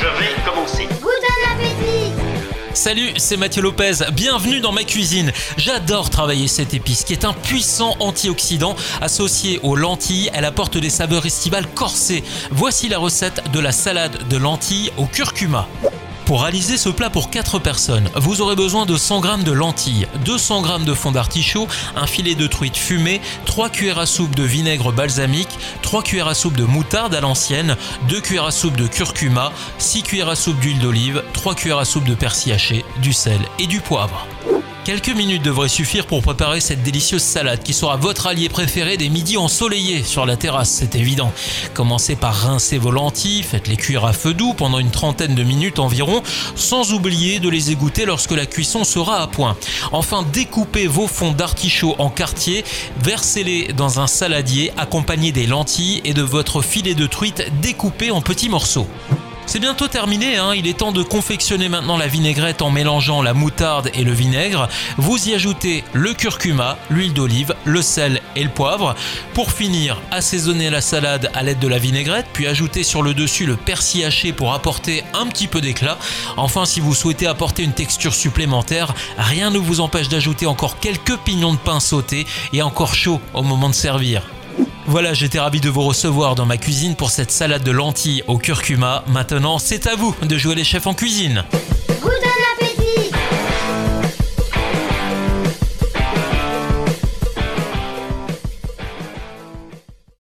vais commencer. Salut, c'est Mathieu Lopez, bienvenue dans ma cuisine. J'adore travailler cette épice qui est un puissant antioxydant associé aux lentilles, elle apporte des saveurs estivales corsées. Voici la recette de la salade de lentilles au curcuma. Pour réaliser ce plat pour 4 personnes, vous aurez besoin de 100 g de lentilles, 200 g de fond d'artichaut, un filet de truite fumée, 3 cuillères à soupe de vinaigre balsamique, 3 cuillères à soupe de moutarde à l'ancienne, 2 cuillères à soupe de curcuma, 6 cuillères à soupe d'huile d'olive, 3 cuillères à soupe de persil haché, du sel et du poivre. Quelques minutes devraient suffire pour préparer cette délicieuse salade qui sera votre allié préféré des midis ensoleillés sur la terrasse, c'est évident. Commencez par rincer vos lentilles, faites-les cuire à feu doux pendant une trentaine de minutes environ, sans oublier de les égoutter lorsque la cuisson sera à point. Enfin, découpez vos fonds d'artichaut en quartiers, versez-les dans un saladier accompagné des lentilles et de votre filet de truite découpé en petits morceaux. C'est bientôt terminé, hein. il est temps de confectionner maintenant la vinaigrette en mélangeant la moutarde et le vinaigre. Vous y ajoutez le curcuma, l'huile d'olive, le sel et le poivre. Pour finir, assaisonnez la salade à l'aide de la vinaigrette, puis ajoutez sur le dessus le persil haché pour apporter un petit peu d'éclat. Enfin, si vous souhaitez apporter une texture supplémentaire, rien ne vous empêche d'ajouter encore quelques pignons de pain sautés et encore chaud au moment de servir. Voilà, j'étais ravi de vous recevoir dans ma cuisine pour cette salade de lentilles au curcuma. Maintenant, c'est à vous de jouer les chefs en cuisine.